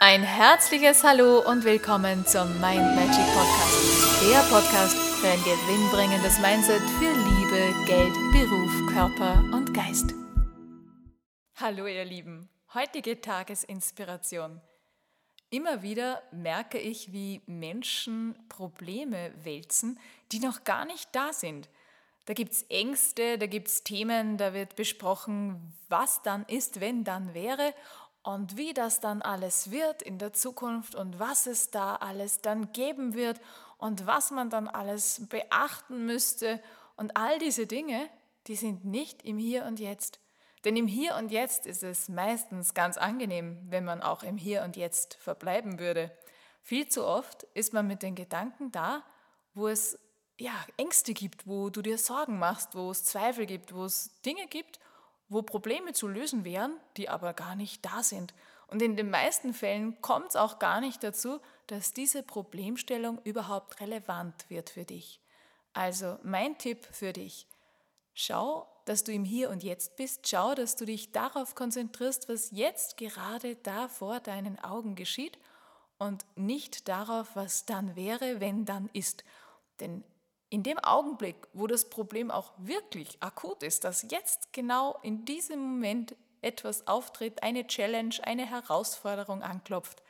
Ein herzliches Hallo und willkommen zum Mind Magic Podcast. Der Podcast für ein gewinnbringendes Mindset für Liebe, Geld, Beruf, Körper und Geist. Hallo ihr Lieben, heutige Tagesinspiration. Immer wieder merke ich, wie Menschen Probleme wälzen, die noch gar nicht da sind. Da gibt es Ängste, da gibt es Themen, da wird besprochen, was dann ist, wenn dann wäre und wie das dann alles wird in der Zukunft und was es da alles dann geben wird und was man dann alles beachten müsste. Und all diese Dinge, die sind nicht im Hier und Jetzt. Denn im Hier und Jetzt ist es meistens ganz angenehm, wenn man auch im Hier und Jetzt verbleiben würde. Viel zu oft ist man mit den Gedanken da, wo es ja, Ängste gibt, wo du dir Sorgen machst, wo es Zweifel gibt, wo es Dinge gibt, wo Probleme zu lösen wären, die aber gar nicht da sind. Und in den meisten Fällen kommt es auch gar nicht dazu, dass diese Problemstellung überhaupt relevant wird für dich. Also mein Tipp für dich, schau, dass du im Hier und Jetzt bist, schau, dass du dich darauf konzentrierst, was jetzt gerade da vor deinen Augen geschieht und nicht darauf, was dann wäre, wenn dann ist. Denn in dem Augenblick, wo das Problem auch wirklich akut ist, dass jetzt genau in diesem Moment etwas auftritt, eine Challenge, eine Herausforderung anklopft,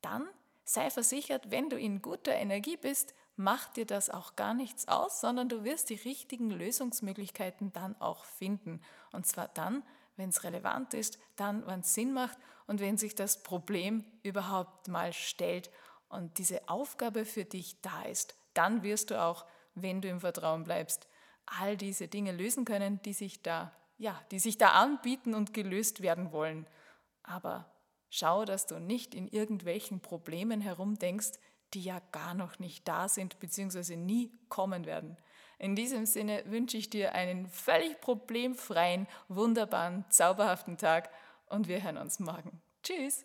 dann sei versichert, wenn du in guter Energie bist, macht dir das auch gar nichts aus, sondern du wirst die richtigen Lösungsmöglichkeiten dann auch finden. Und zwar dann, wenn es relevant ist, dann, wenn es Sinn macht und wenn sich das Problem überhaupt mal stellt und diese Aufgabe für dich da ist, dann wirst du auch wenn du im Vertrauen bleibst, all diese Dinge lösen können, die sich da, ja, die sich da anbieten und gelöst werden wollen. Aber schau, dass du nicht in irgendwelchen Problemen herumdenkst, die ja gar noch nicht da sind bzw. nie kommen werden. In diesem Sinne wünsche ich dir einen völlig problemfreien, wunderbaren, zauberhaften Tag und wir hören uns morgen. Tschüss!